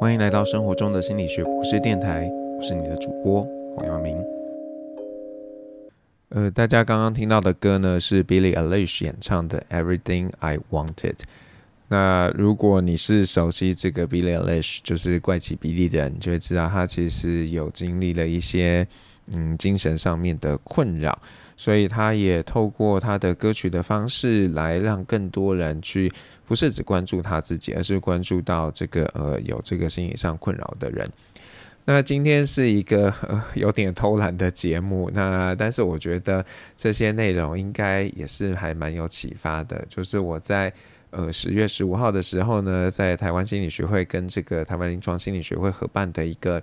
欢迎来到生活中的心理学博士电台，我是你的主播黄耀明。呃，大家刚刚听到的歌呢，是 Billy Eilish 演唱的《Everything I Wanted》。那如果你是熟悉这个 Billy Eilish，就是怪奇比利的人，你就会知道他其实有经历了一些嗯精神上面的困扰。所以他也透过他的歌曲的方式来让更多人去，不是只关注他自己，而是关注到这个呃有这个心理上困扰的人。那今天是一个 有点偷懒的节目，那但是我觉得这些内容应该也是还蛮有启发的。就是我在呃十月十五号的时候呢，在台湾心理学会跟这个台湾临床心理学会合办的一个。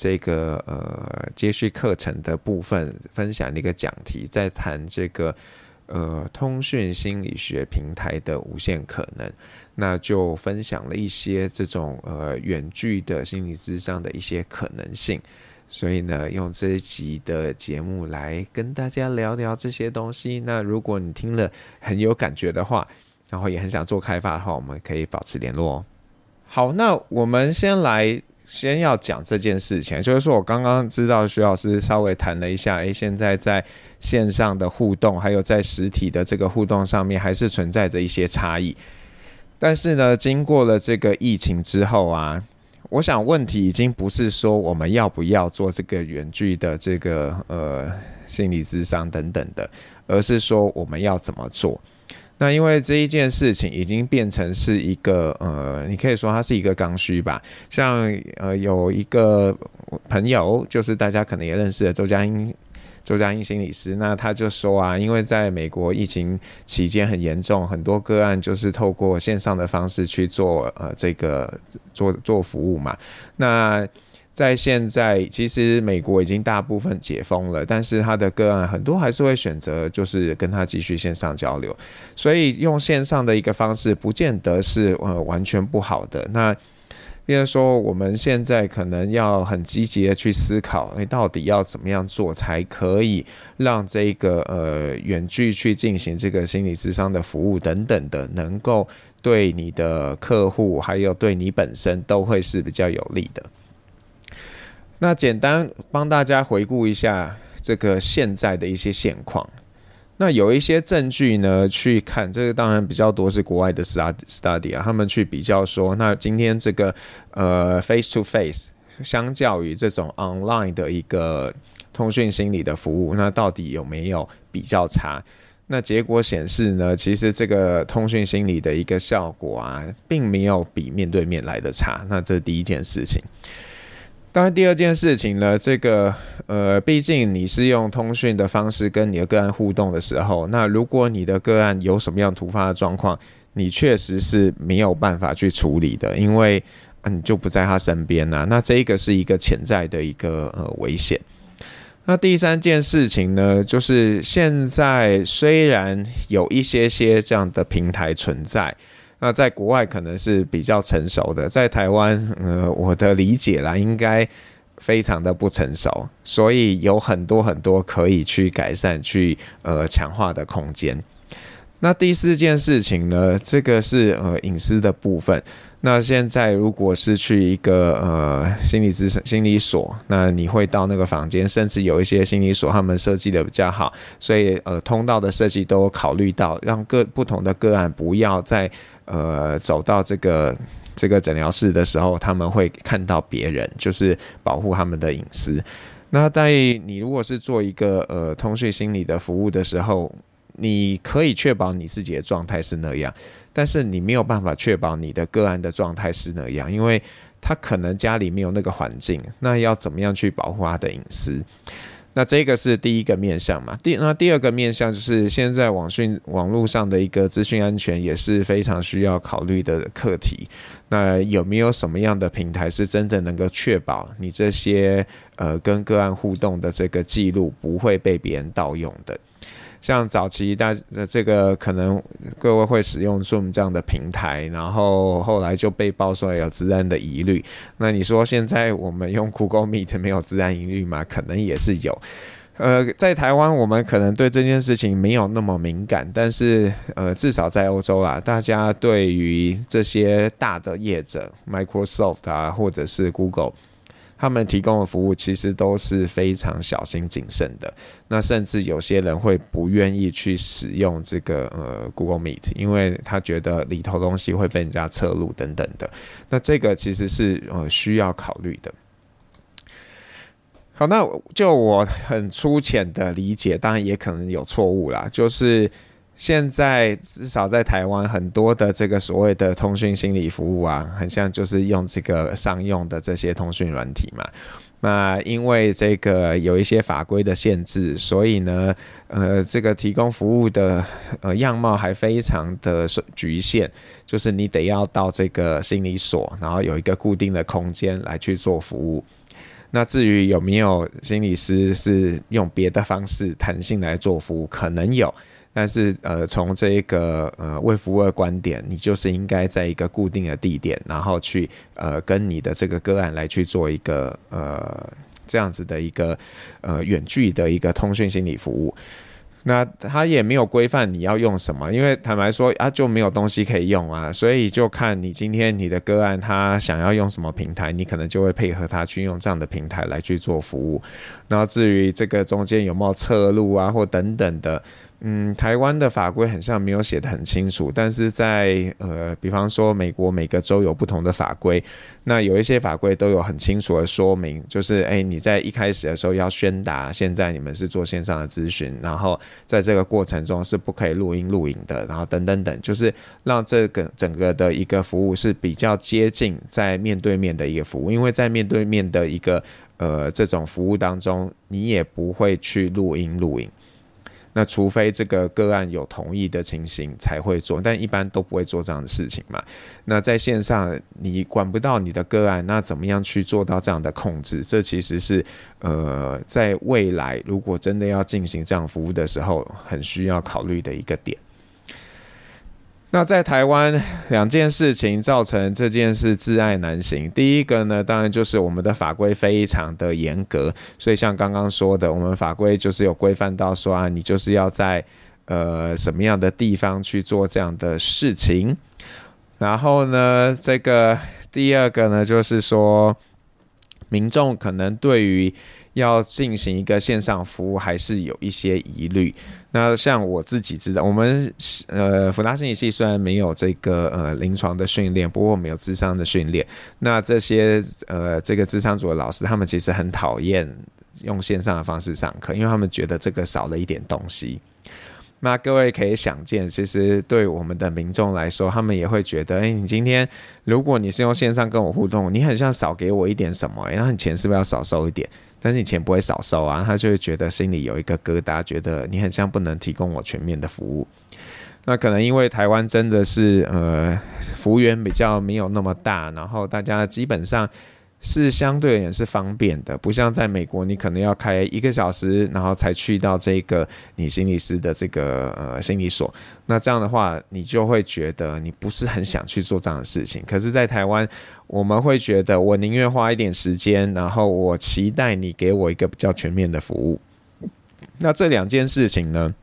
这个呃接续课程的部分分享的一个讲题，在谈这个呃通讯心理学平台的无限可能，那就分享了一些这种呃远距的心理咨商的一些可能性，所以呢，用这一集的节目来跟大家聊聊这些东西。那如果你听了很有感觉的话，然后也很想做开发的话，我们可以保持联络。好，那我们先来。先要讲这件事情，就是说我刚刚知道徐老师稍微谈了一下，诶，现在在线上的互动，还有在实体的这个互动上面，还是存在着一些差异。但是呢，经过了这个疫情之后啊，我想问题已经不是说我们要不要做这个远距的这个呃心理咨商等等的，而是说我们要怎么做。那因为这一件事情已经变成是一个呃，你可以说它是一个刚需吧。像呃有一个朋友，就是大家可能也认识的周佳音，周佳音心理师，那他就说啊，因为在美国疫情期间很严重，很多个案就是透过线上的方式去做呃这个做做服务嘛，那。在现在，其实美国已经大部分解封了，但是他的个案很多还是会选择就是跟他继续线上交流，所以用线上的一个方式，不见得是呃完全不好的。那比如说我们现在可能要很积极的去思考，你到底要怎么样做才可以让这个呃远距去进行这个心理咨商的服务等等的，能够对你的客户还有对你本身都会是比较有利的。那简单帮大家回顾一下这个现在的一些现况。那有一些证据呢，去看这个当然比较多是国外的 study study 啊，他们去比较说，那今天这个呃 face to face 相较于这种 online 的一个通讯心理的服务，那到底有没有比较差？那结果显示呢，其实这个通讯心理的一个效果啊，并没有比面对面来的差。那这是第一件事情。当然，第二件事情呢，这个呃，毕竟你是用通讯的方式跟你的个案互动的时候，那如果你的个案有什么样突发的状况，你确实是没有办法去处理的，因为你就不在他身边呐。那这个是一个潜在的一个呃危险。那第三件事情呢，就是现在虽然有一些些这样的平台存在。那在国外可能是比较成熟的，在台湾，呃，我的理解啦，应该非常的不成熟，所以有很多很多可以去改善、去呃强化的空间。那第四件事情呢，这个是呃隐私的部分。那现在如果是去一个呃心理咨询心理所，那你会到那个房间，甚至有一些心理所他们设计的比较好，所以呃通道的设计都考虑到让各不同的个案不要在呃走到这个这个诊疗室的时候，他们会看到别人，就是保护他们的隐私。那在你如果是做一个呃通讯心理的服务的时候，你可以确保你自己的状态是那样，但是你没有办法确保你的个案的状态是那样，因为他可能家里没有那个环境，那要怎么样去保护他的隐私？那这个是第一个面向嘛。第那第二个面向就是现在网讯网络上的一个资讯安全也是非常需要考虑的课题。那有没有什么样的平台是真正能够确保你这些呃跟个案互动的这个记录不会被别人盗用的？像早期大这个可能各位会使用 Zoom 这样的平台，然后后来就被爆出来有资安的疑虑。那你说现在我们用 Google Meet 没有资安疑虑吗？可能也是有。呃，在台湾我们可能对这件事情没有那么敏感，但是呃，至少在欧洲啦，大家对于这些大的业者，Microsoft 啊，或者是 Google。他们提供的服务其实都是非常小心谨慎的，那甚至有些人会不愿意去使用这个呃 Google Meet，因为他觉得里头东西会被人家侧录等等的。那这个其实是呃需要考虑的。好，那就我很粗浅的理解，当然也可能有错误啦，就是。现在至少在台湾，很多的这个所谓的通讯心理服务啊，很像就是用这个商用的这些通讯软体嘛。那因为这个有一些法规的限制，所以呢，呃，这个提供服务的呃样貌还非常的局限，就是你得要到这个心理所，然后有一个固定的空间来去做服务。那至于有没有心理师是用别的方式弹性来做服务，可能有。但是，呃，从这一个呃卫福部的观点，你就是应该在一个固定的地点，然后去呃跟你的这个个案来去做一个呃这样子的一个呃远距的一个通讯心理服务。那他也没有规范你要用什么，因为坦白说啊，就没有东西可以用啊，所以就看你今天你的个案他想要用什么平台，你可能就会配合他去用这样的平台来去做服务。然后至于这个中间有没有侧路啊或等等的。嗯，台湾的法规很像没有写得很清楚，但是在呃，比方说美国每个州有不同的法规，那有一些法规都有很清楚的说明，就是哎，你在一开始的时候要宣达，现在你们是做线上的咨询，然后在这个过程中是不可以录音录影的，然后等等等，就是让这个整个的一个服务是比较接近在面对面的一个服务，因为在面对面的一个呃这种服务当中，你也不会去录音录影。那除非这个个案有同意的情形才会做，但一般都不会做这样的事情嘛。那在线上你管不到你的个案，那怎么样去做到这样的控制？这其实是呃，在未来如果真的要进行这样服务的时候，很需要考虑的一个点。那在台湾，两件事情造成这件事窒碍难行。第一个呢，当然就是我们的法规非常的严格，所以像刚刚说的，我们法规就是有规范到说啊，你就是要在呃什么样的地方去做这样的事情。然后呢，这个第二个呢，就是说民众可能对于要进行一个线上服务，还是有一些疑虑。那像我自己知道，我们呃福大心理系虽然没有这个呃临床的训练，不过我们有智商的训练。那这些呃这个智商组的老师，他们其实很讨厌用线上的方式上课，因为他们觉得这个少了一点东西。那各位可以想见，其实对我们的民众来说，他们也会觉得，哎、你今天如果你是用线上跟我互动，你很像少给我一点什么，然后你钱是不是要少收一点？但是你钱不会少收啊，他就会觉得心里有一个疙瘩，觉得你很像不能提供我全面的服务。那可能因为台湾真的是呃服务员比较没有那么大，然后大家基本上。是相对而言是方便的，不像在美国，你可能要开一个小时，然后才去到这个你心理师的这个呃心理所。那这样的话，你就会觉得你不是很想去做这样的事情。可是，在台湾，我们会觉得我宁愿花一点时间，然后我期待你给我一个比较全面的服务。那这两件事情呢，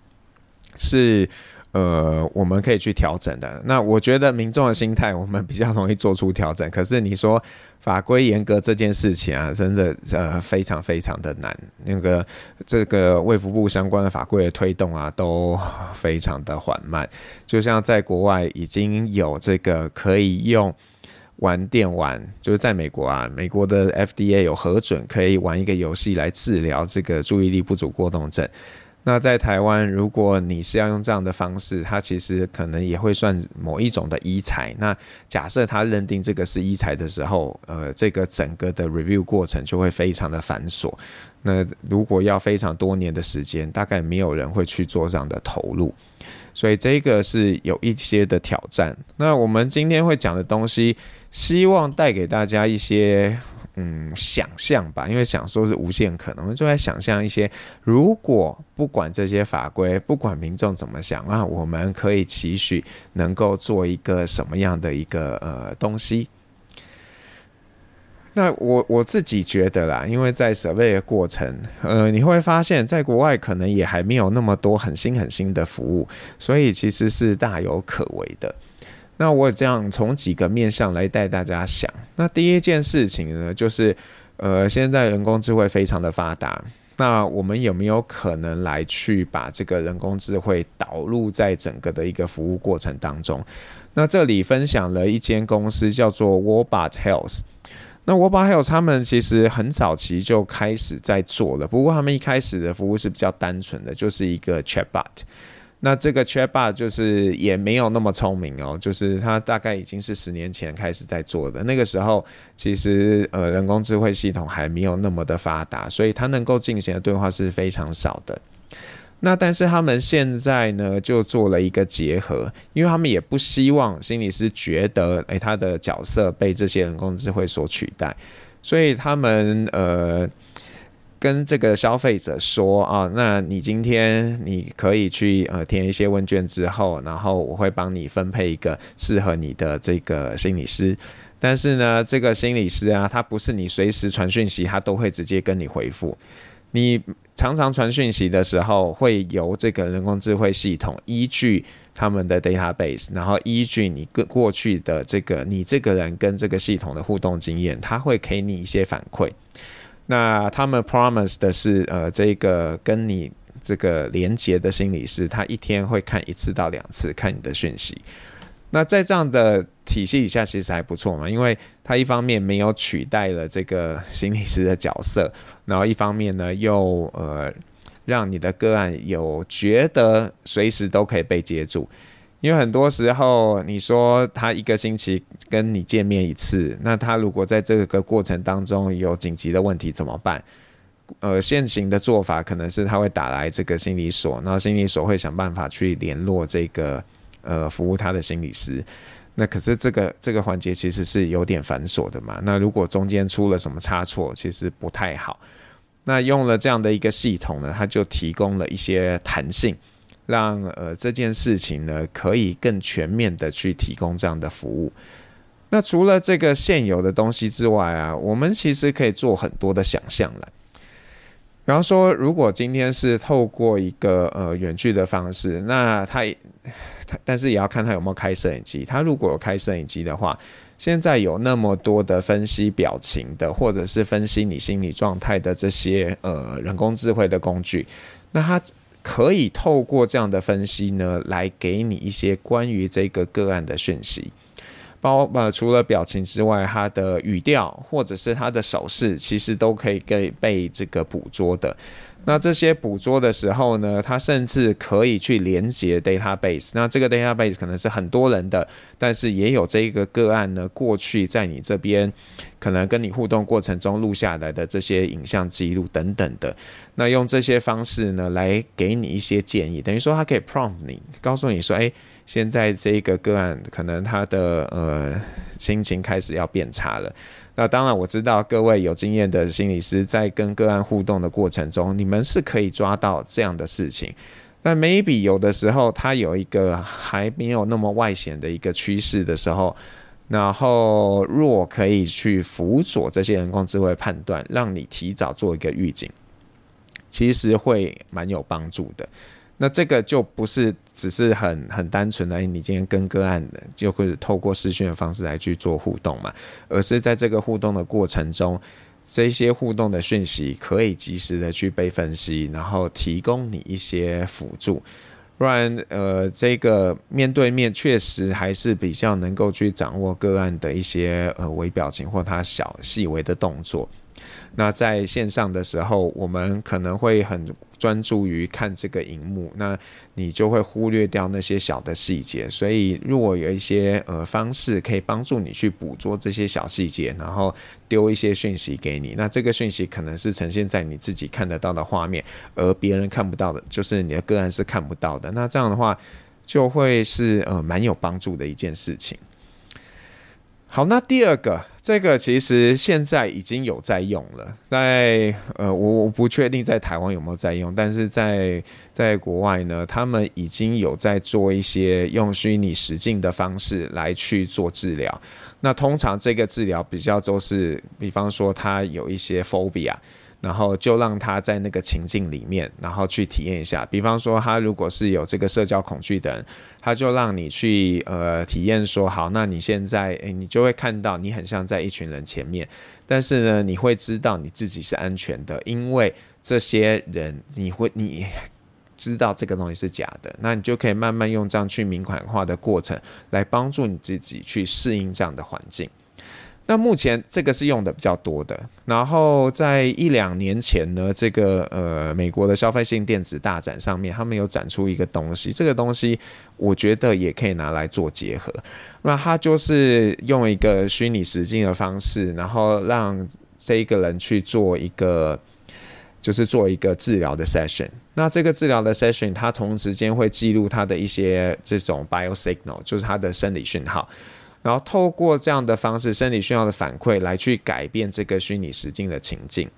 是。呃，我们可以去调整的。那我觉得民众的心态，我们比较容易做出调整。可是你说法规严格这件事情啊，真的呃非常非常的难。那个这个卫福部相关的法规的推动啊，都非常的缓慢。就像在国外已经有这个可以用玩电玩，就是在美国啊，美国的 FDA 有核准可以玩一个游戏来治疗这个注意力不足过动症。那在台湾，如果你是要用这样的方式，它其实可能也会算某一种的医材。那假设他认定这个是医材的时候，呃，这个整个的 review 过程就会非常的繁琐。那如果要非常多年的时间，大概没有人会去做这样的投入。所以这个是有一些的挑战。那我们今天会讲的东西，希望带给大家一些。嗯，想象吧，因为想说是无限可能，就在想象一些，如果不管这些法规，不管民众怎么想啊，我们可以期许能够做一个什么样的一个呃东西。那我我自己觉得啦，因为在设备的过程，呃，你会发现在国外可能也还没有那么多很新很新的服务，所以其实是大有可为的。那我这样从几个面向来带大家想。那第一件事情呢，就是呃，现在人工智慧非常的发达，那我们有没有可能来去把这个人工智慧导入在整个的一个服务过程当中？那这里分享了一间公司叫做 Wobot Health。那 Wobot Health 他们其实很早期就开始在做了，不过他们一开始的服务是比较单纯的，就是一个 Chatbot。那这个 Chatbot 就是也没有那么聪明哦，就是它大概已经是十年前开始在做的。那个时候其实呃人工智慧系统还没有那么的发达，所以它能够进行的对话是非常少的。那但是他们现在呢，就做了一个结合，因为他们也不希望心理师觉得，诶，他的角色被这些人工智慧所取代，所以他们呃跟这个消费者说啊，那你今天你可以去呃填一些问卷之后，然后我会帮你分配一个适合你的这个心理师，但是呢，这个心理师啊，他不是你随时传讯息，他都会直接跟你回复。你常常传讯息的时候，会由这个人工智慧系统依据他们的 database，然后依据你过过去的这个你这个人跟这个系统的互动经验，他会给你一些反馈。那他们 promise 的是，呃，这个跟你这个连接的心理师，他一天会看一次到两次看你的讯息。那在这样的体系底下，其实还不错嘛，因为他一方面没有取代了这个心理师的角色，然后一方面呢，又呃让你的个案有觉得随时都可以被接住。因为很多时候你说他一个星期跟你见面一次，那他如果在这个过程当中有紧急的问题怎么办？呃，现行的做法可能是他会打来这个心理所，然后心理所会想办法去联络这个。呃，服务他的心理师，那可是这个这个环节其实是有点繁琐的嘛。那如果中间出了什么差错，其实不太好。那用了这样的一个系统呢，它就提供了一些弹性，让呃这件事情呢可以更全面的去提供这样的服务。那除了这个现有的东西之外啊，我们其实可以做很多的想象了。比方说，如果今天是透过一个呃远距的方式，那他他但是也要看他有没有开摄影机。他如果有开摄影机的话，现在有那么多的分析表情的，或者是分析你心理状态的这些呃人工智慧的工具，那他可以透过这样的分析呢，来给你一些关于这个个案的讯息。包呃，除了表情之外，他的语调或者是他的手势，其实都可以被被这个捕捉的。那这些捕捉的时候呢，它甚至可以去连接 database。那这个 database 可能是很多人的，但是也有这个个案呢，过去在你这边可能跟你互动过程中录下来的这些影像记录等等的。那用这些方式呢，来给你一些建议，等于说它可以 prompt 你，告诉你说，哎，现在这个个案可能他的呃心情开始要变差了。那当然，我知道各位有经验的心理师在跟个案互动的过程中，你们是可以抓到这样的事情。那 maybe 有的时候，它有一个还没有那么外显的一个趋势的时候，然后若可以去辅佐这些人工智慧判断，让你提早做一个预警，其实会蛮有帮助的。那这个就不是只是很很单纯的，你今天跟个案的就会透过视讯的方式来去做互动嘛，而是在这个互动的过程中，这些互动的讯息可以及时的去被分析，然后提供你一些辅助，不然呃，这个面对面确实还是比较能够去掌握个案的一些呃微表情或他小细微的动作。那在线上的时候，我们可能会很专注于看这个荧幕，那你就会忽略掉那些小的细节。所以，如果有一些呃方式可以帮助你去捕捉这些小细节，然后丢一些讯息给你，那这个讯息可能是呈现在你自己看得到的画面，而别人看不到的，就是你的个案是看不到的。那这样的话，就会是呃蛮有帮助的一件事情。好，那第二个，这个其实现在已经有在用了，在呃，我我不确定在台湾有没有在用，但是在在国外呢，他们已经有在做一些用虚拟实境的方式来去做治疗。那通常这个治疗比较都是，比方说他有一些 phobia。然后就让他在那个情境里面，然后去体验一下。比方说，他如果是有这个社交恐惧的人，他就让你去呃体验说，好，那你现在诶，你就会看到你很像在一群人前面，但是呢，你会知道你自己是安全的，因为这些人你会你知道这个东西是假的，那你就可以慢慢用这样去明款化的过程来帮助你自己去适应这样的环境。那目前这个是用的比较多的，然后在一两年前呢，这个呃美国的消费性电子大展上面，他们有展出一个东西，这个东西我觉得也可以拿来做结合。那它就是用一个虚拟实境的方式，然后让这一个人去做一个，就是做一个治疗的 session。那这个治疗的 session，它同时间会记录他的一些这种 bio signal，就是他的生理讯号。然后透过这样的方式，生理需要的反馈来去改变这个虚拟实境的情境。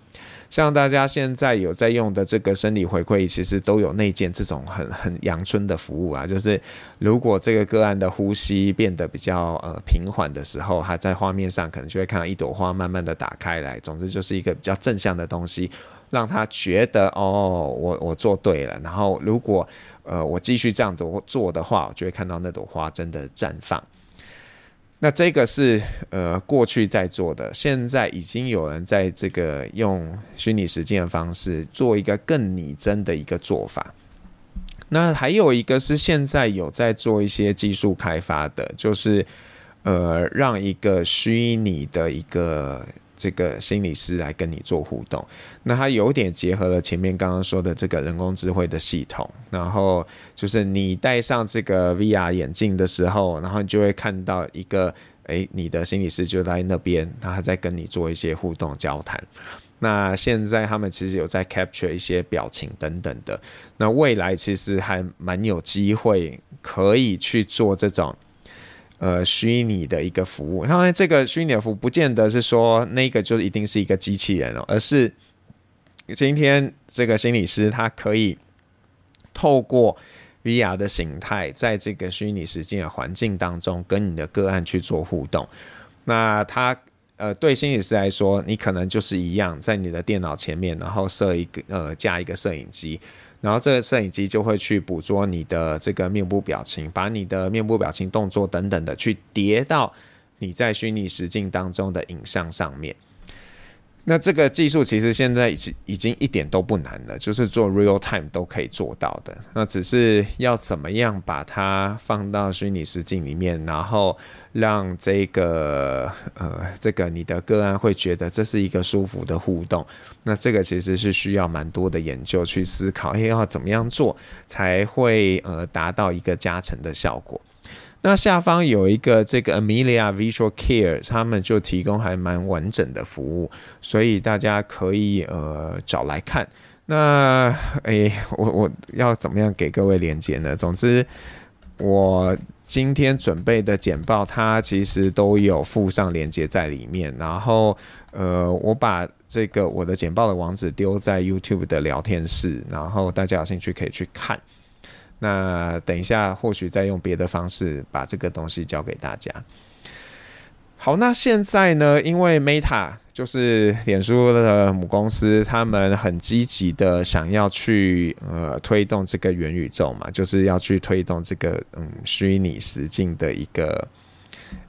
像大家现在有在用的这个生理回馈，其实都有内建这种很很阳春的服务啊。就是如果这个个案的呼吸变得比较呃平缓的时候，它在画面上可能就会看到一朵花慢慢的打开来。总之就是一个比较正向的东西，让他觉得哦，我我做对了。然后如果呃我继续这样子做的话，我就会看到那朵花真的绽放。那这个是呃过去在做的，现在已经有人在这个用虚拟实践的方式做一个更拟真的一个做法。那还有一个是现在有在做一些技术开发的，就是呃让一个虚拟的一个。这个心理师来跟你做互动，那他有点结合了前面刚刚说的这个人工智慧的系统，然后就是你戴上这个 VR 眼镜的时候，然后你就会看到一个，诶，你的心理师就在那边，他还在跟你做一些互动交谈。那现在他们其实有在 capture 一些表情等等的，那未来其实还蛮有机会可以去做这种。呃，虚拟的一个服务，当然这个虚拟的服务不见得是说那个就一定是一个机器人哦，而是今天这个心理师他可以透过 VR 的形态，在这个虚拟实境的环境当中，跟你的个案去做互动。那他呃，对心理师来说，你可能就是一样，在你的电脑前面，然后设一个呃，架一个摄影机。然后这个摄影机就会去捕捉你的这个面部表情，把你的面部表情、动作等等的去叠到你在虚拟实境当中的影像上面。那这个技术其实现在已经已经一点都不难了，就是做 real time 都可以做到的。那只是要怎么样把它放到虚拟实境里面，然后让这个呃这个你的个案会觉得这是一个舒服的互动。那这个其实是需要蛮多的研究去思考，要怎么样做才会呃达到一个加成的效果。那下方有一个这个 Amelia Visual Care，他们就提供还蛮完整的服务，所以大家可以呃找来看。那诶，我我要怎么样给各位连接呢？总之，我今天准备的简报，它其实都有附上连接在里面。然后呃，我把这个我的简报的网址丢在 YouTube 的聊天室，然后大家有兴趣可以去看。那等一下，或许再用别的方式把这个东西教给大家。好，那现在呢，因为 Meta 就是脸书的母公司，他们很积极的想要去呃推动这个元宇宙嘛，就是要去推动这个嗯虚拟实境的一个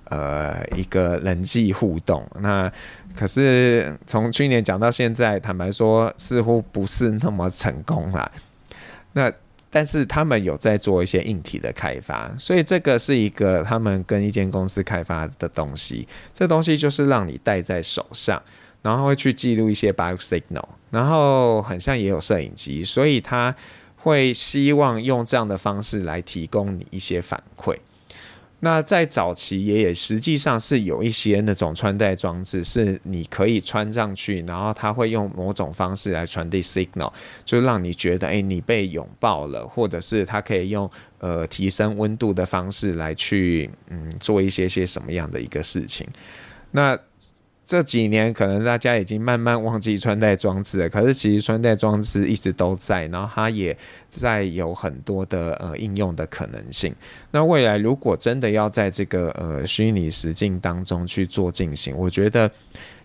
呃一个人际互动。那可是从去年讲到现在，坦白说，似乎不是那么成功啦。那但是他们有在做一些硬体的开发，所以这个是一个他们跟一间公司开发的东西。这东西就是让你戴在手上，然后会去记录一些 bio signal，然后很像也有摄影机，所以他会希望用这样的方式来提供你一些反馈。那在早期也也实际上是有一些那种穿戴装置，是你可以穿上去，然后它会用某种方式来传递 signal，就让你觉得诶、你被拥抱了，或者是它可以用呃提升温度的方式来去嗯做一些些什么样的一个事情。那这几年可能大家已经慢慢忘记穿戴装置了，可是其实穿戴装置一直都在，然后它也在有很多的呃应用的可能性。那未来如果真的要在这个呃虚拟实境当中去做进行，我觉得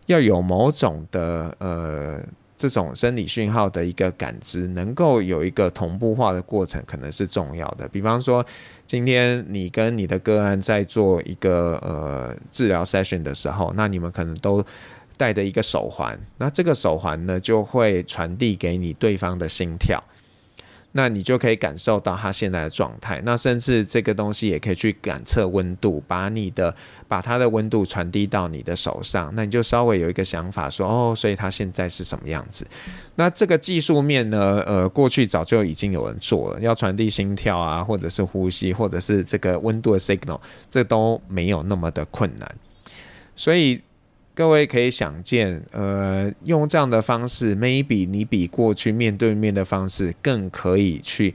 要有某种的呃。这种生理讯号的一个感知，能够有一个同步化的过程，可能是重要的。比方说，今天你跟你的个案在做一个呃治疗 session 的时候，那你们可能都戴着一个手环，那这个手环呢，就会传递给你对方的心跳。那你就可以感受到它现在的状态，那甚至这个东西也可以去感测温度，把你的把它的温度传递到你的手上，那你就稍微有一个想法说，哦，所以它现在是什么样子？那这个技术面呢，呃，过去早就已经有人做了，要传递心跳啊，或者是呼吸，或者是这个温度的 signal，这都没有那么的困难，所以。各位可以想见，呃，用这样的方式，maybe 你比过去面对面的方式更可以去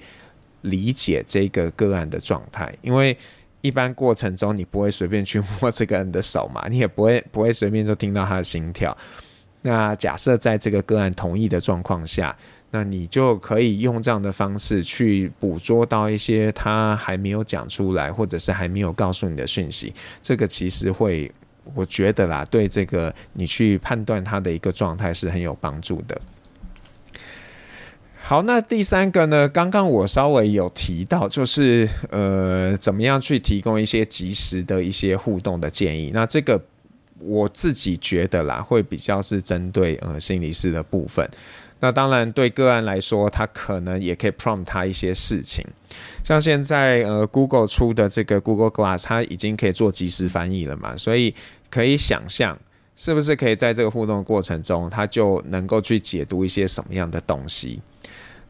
理解这个个案的状态，因为一般过程中你不会随便去摸这个人的手嘛，你也不会不会随便就听到他的心跳。那假设在这个个案同意的状况下，那你就可以用这样的方式去捕捉到一些他还没有讲出来，或者是还没有告诉你的讯息，这个其实会。我觉得啦，对这个你去判断他的一个状态是很有帮助的。好，那第三个呢？刚刚我稍微有提到，就是呃，怎么样去提供一些及时的一些互动的建议。那这个我自己觉得啦，会比较是针对呃心理师的部分。那当然，对个案来说，他可能也可以 prompt 他一些事情，像现在呃 Google 出的这个 Google Glass，它已经可以做即时翻译了嘛，所以可以想象，是不是可以在这个互动过程中，它就能够去解读一些什么样的东西？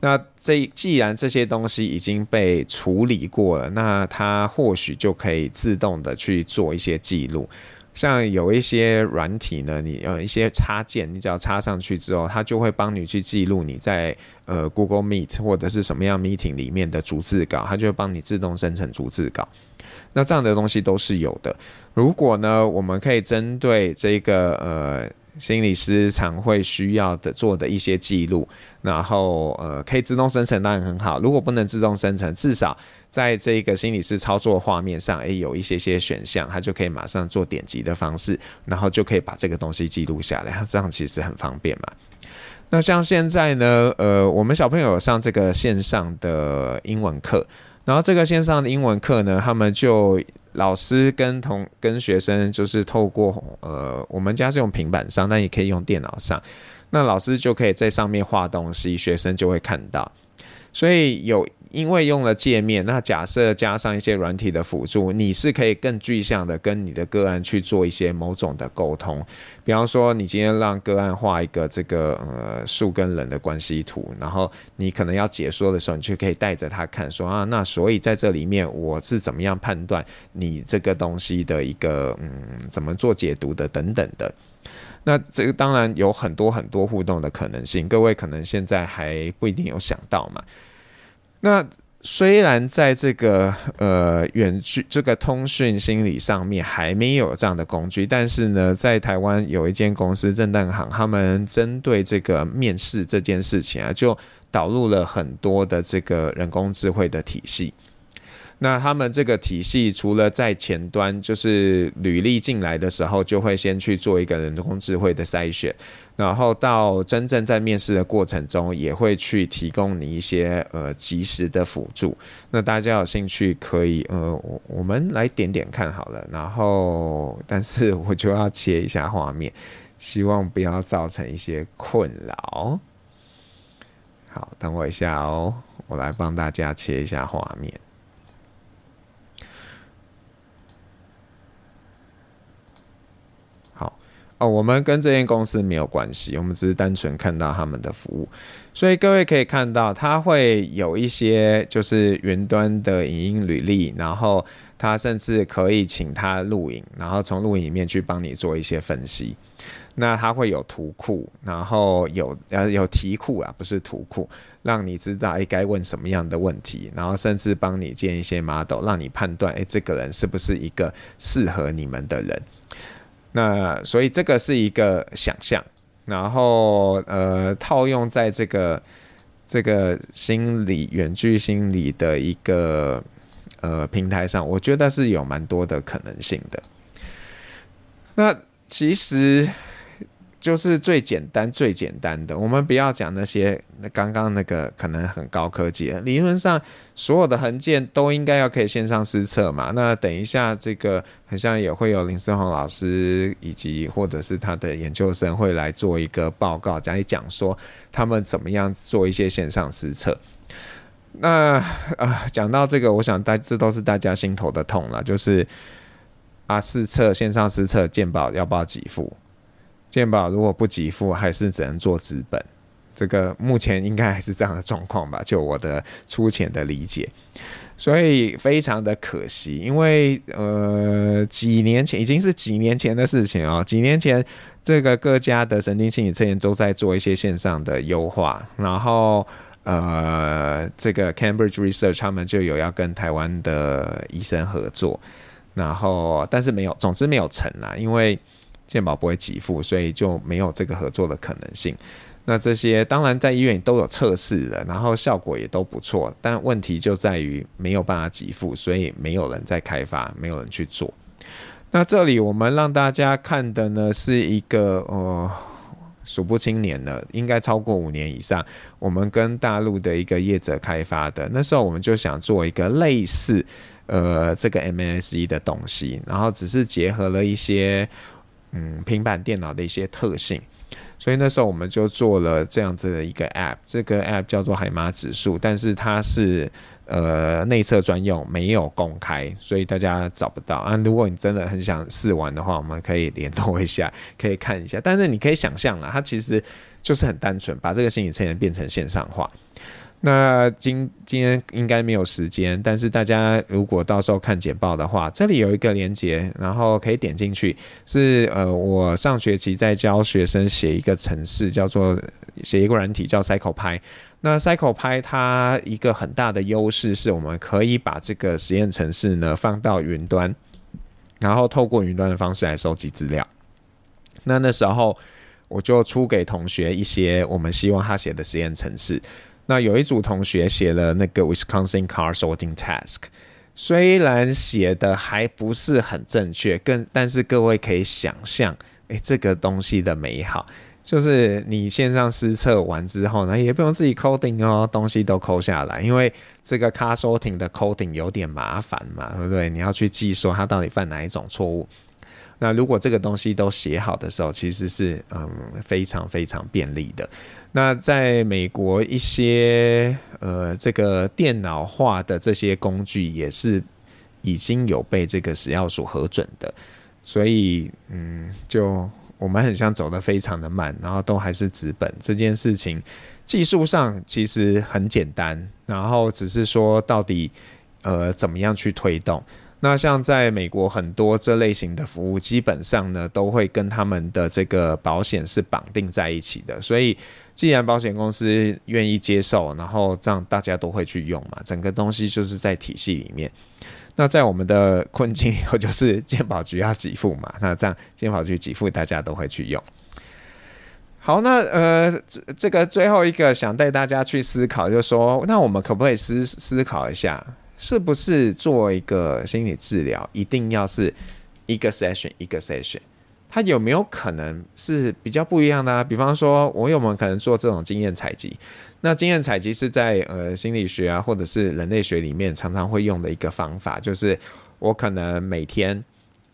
那这既然这些东西已经被处理过了，那它或许就可以自动的去做一些记录。像有一些软体呢，你呃一些插件，你只要插上去之后，它就会帮你去记录你在呃 Google Meet 或者是什么样 meeting 里面的逐字稿，它就会帮你自动生成逐字稿。那这样的东西都是有的。如果呢，我们可以针对这个呃。心理师常会需要的做的一些记录，然后呃可以自动生成当然很好。如果不能自动生成，至少在这个心理师操作画面上，诶有一些些选项，他就可以马上做点击的方式，然后就可以把这个东西记录下来。这样其实很方便嘛。那像现在呢，呃，我们小朋友上这个线上的英文课，然后这个线上的英文课呢，他们就。老师跟同跟学生就是透过呃，我们家是用平板上，但也可以用电脑上。那老师就可以在上面画东西，学生就会看到。所以有。因为用了界面，那假设加上一些软体的辅助，你是可以更具象的跟你的个案去做一些某种的沟通。比方说，你今天让个案画一个这个呃树跟人的关系图，然后你可能要解说的时候，你就可以带着他看说啊，那所以在这里面我是怎么样判断你这个东西的一个嗯怎么做解读的等等的。那这个当然有很多很多互动的可能性，各位可能现在还不一定有想到嘛。那虽然在这个呃远距这个通讯心理上面还没有这样的工具，但是呢，在台湾有一间公司正旦行，他们针对这个面试这件事情啊，就导入了很多的这个人工智慧的体系。那他们这个体系除了在前端，就是履历进来的时候，就会先去做一个人工智慧的筛选，然后到真正在面试的过程中，也会去提供你一些呃及时的辅助。那大家有兴趣可以呃，我们来点点看好了。然后，但是我就要切一下画面，希望不要造成一些困扰。好，等我一下哦，我来帮大家切一下画面。哦，我们跟这间公司没有关系，我们只是单纯看到他们的服务。所以各位可以看到，他会有一些就是云端的影音履历，然后他甚至可以请他录影，然后从录影里面去帮你做一些分析。那他会有图库，然后有呃有题库啊，不是图库，让你知道诶该问什么样的问题，然后甚至帮你建一些 model，让你判断诶这个人是不是一个适合你们的人。那所以这个是一个想象，然后呃套用在这个这个心理远距心理的一个呃平台上，我觉得是有蛮多的可能性的。那其实。就是最简单、最简单的，我们不要讲那些刚刚那个可能很高科技的。理论上，所有的衡鉴都应该要可以线上施测嘛。那等一下，这个好像也会有林思宏老师以及或者是他的研究生会来做一个报告，讲一讲说他们怎么样做一些线上施测。那啊，讲到这个，我想大这都是大家心头的痛了，就是啊，试测线上施测鉴宝要不要给付？健保如果不给付，还是只能做资本。这个目前应该还是这样的状况吧，就我的粗浅的理解。所以非常的可惜，因为呃几年前已经是几年前的事情哦。几年前，这个各家的神经心理测验都在做一些线上的优化，然后呃这个 Cambridge Research 他们就有要跟台湾的医生合作，然后但是没有，总之没有成啦，因为。健保不会给付，所以就没有这个合作的可能性。那这些当然在医院都有测试了，然后效果也都不错，但问题就在于没有办法给付，所以没有人在开发，没有人去做。那这里我们让大家看的呢，是一个呃数不清年了，应该超过五年以上。我们跟大陆的一个业者开发的，那时候我们就想做一个类似呃这个 MSE 的东西，然后只是结合了一些。嗯，平板电脑的一些特性，所以那时候我们就做了这样子的一个 App，这个 App 叫做海马指数，但是它是呃内测专用，没有公开，所以大家找不到啊。如果你真的很想试玩的话，我们可以联络一下，可以看一下。但是你可以想象啦，它其实就是很单纯，把这个心理测验变成线上化。那今今天应该没有时间，但是大家如果到时候看简报的话，这里有一个连接，然后可以点进去。是呃，我上学期在教学生写一个程式，叫做写一个软体叫 CyclePy。那 CyclePy 它一个很大的优势是我们可以把这个实验程式呢放到云端，然后透过云端的方式来收集资料。那那时候我就出给同学一些我们希望他写的实验程式。那有一组同学写了那个 Wisconsin Car Sorting Task，虽然写的还不是很正确，更但是各位可以想象，哎、这个东西的美好，就是你线上施测完之后呢，也不用自己 coding 哦，东西都抠下来，因为这个 Car Sorting 的 coding 有点麻烦嘛，对不对？你要去记说它到底犯哪一种错误。那如果这个东西都写好的时候，其实是嗯非常非常便利的。那在美国一些呃这个电脑化的这些工具也是已经有被这个食药署核准的，所以嗯就我们很像走得非常的慢，然后都还是纸本这件事情，技术上其实很简单，然后只是说到底呃怎么样去推动。那像在美国，很多这类型的服务，基本上呢都会跟他们的这个保险是绑定在一起的。所以，既然保险公司愿意接受，然后这样大家都会去用嘛，整个东西就是在体系里面。那在我们的困境以后，就是健保局要给付嘛，那这样健保局给付，大家都会去用。好，那呃，这这个最后一个想带大家去思考，就是说，那我们可不可以思思考一下？是不是做一个心理治疗，一定要是一个 session 一个 session？它有没有可能是比较不一样的啊？比方说，我有没有可能做这种经验采集？那经验采集是在呃心理学啊，或者是人类学里面常常会用的一个方法，就是我可能每天。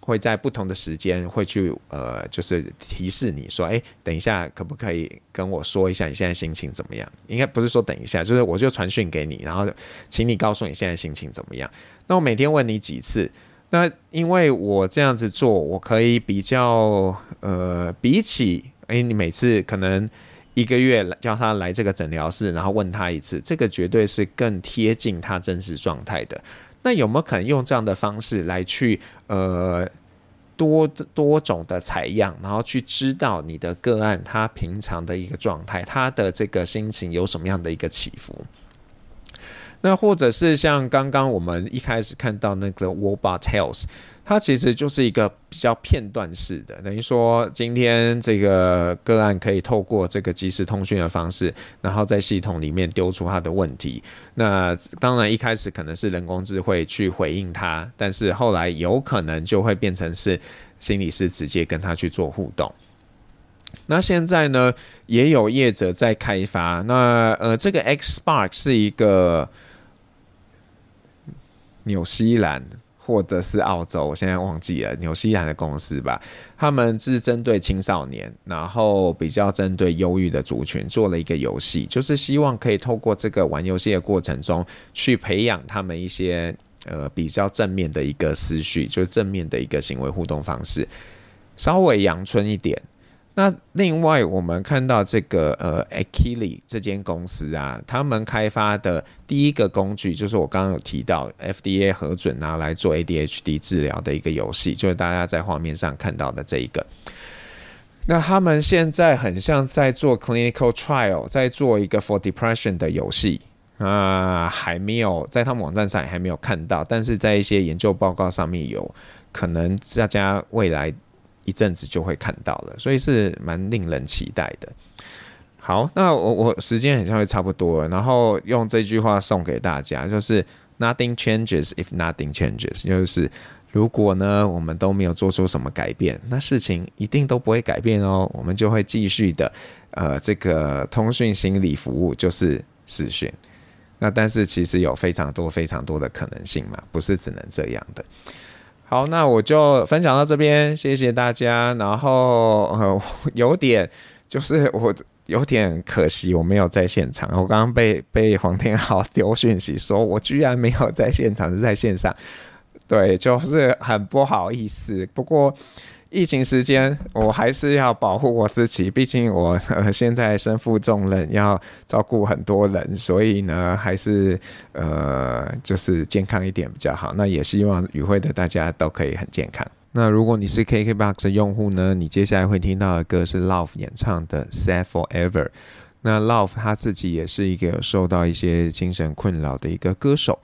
会在不同的时间会去呃，就是提示你说，哎，等一下可不可以跟我说一下你现在心情怎么样？应该不是说等一下，就是我就传讯给你，然后请你告诉你现在心情怎么样。那我每天问你几次，那因为我这样子做，我可以比较呃，比起诶，你每次可能一个月叫他来这个诊疗室，然后问他一次，这个绝对是更贴近他真实状态的。那有没有可能用这样的方式来去呃？多多种的采样，然后去知道你的个案他平常的一个状态，他的这个心情有什么样的一个起伏。那或者是像刚刚我们一开始看到那个 Wobot Health。它其实就是一个比较片段式的，等于说今天这个个案可以透过这个即时通讯的方式，然后在系统里面丢出他的问题。那当然一开始可能是人工智慧去回应他，但是后来有可能就会变成是心理师直接跟他去做互动。那现在呢，也有业者在开发。那呃，这个 XSpark 是一个纽西兰。或者是澳洲，我现在忘记了纽西兰的公司吧。他们是针对青少年，然后比较针对忧郁的族群做了一个游戏，就是希望可以透过这个玩游戏的过程中，去培养他们一些呃比较正面的一个思绪，就是正面的一个行为互动方式，稍微阳春一点。那另外，我们看到这个呃，Akili 这间公司啊，他们开发的第一个工具，就是我刚刚有提到 FDA 核准拿来做 ADHD 治疗的一个游戏，就是大家在画面上看到的这一个。那他们现在很像在做 clinical trial，在做一个 for depression 的游戏啊，还没有在他们网站上还没有看到，但是在一些研究报告上面有可能，大家未来。一阵子就会看到了，所以是蛮令人期待的。好，那我我时间好像会差不多了，然后用这句话送给大家，就是 Nothing changes if nothing changes，就是如果呢我们都没有做出什么改变，那事情一定都不会改变哦，我们就会继续的呃这个通讯心理服务就是视讯。那但是其实有非常多非常多的可能性嘛，不是只能这样的。好，那我就分享到这边，谢谢大家。然后呃，有点就是我有点可惜，我没有在现场。我刚刚被被黄天豪丢讯息，说我居然没有在现场，是在线上。对，就是很不好意思。不过。疫情时间，我还是要保护我自己，毕竟我呃现在身负重任，要照顾很多人，所以呢，还是呃就是健康一点比较好。那也希望与会的大家都可以很健康。那如果你是 KKBOX 的用户呢，你接下来会听到的歌是 Love 演唱的《Sad Forever》。那 Love 他自己也是一个受到一些精神困扰的一个歌手。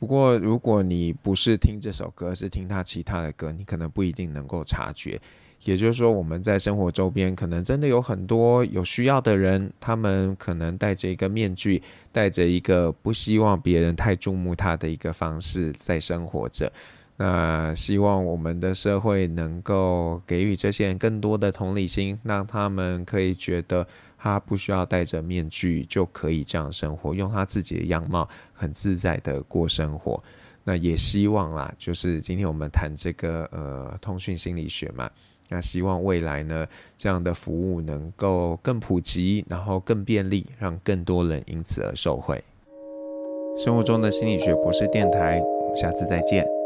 不过，如果你不是听这首歌，是听他其他的歌，你可能不一定能够察觉。也就是说，我们在生活周边，可能真的有很多有需要的人，他们可能戴着一个面具，戴着一个不希望别人太注目他的一个方式在生活着。那希望我们的社会能够给予这些人更多的同理心，让他们可以觉得。他不需要戴着面具就可以这样生活，用他自己的样貌很自在的过生活。那也希望啦，就是今天我们谈这个呃通讯心理学嘛，那希望未来呢这样的服务能够更普及，然后更便利，让更多人因此而受惠。生活中的心理学博士电台，我们下次再见。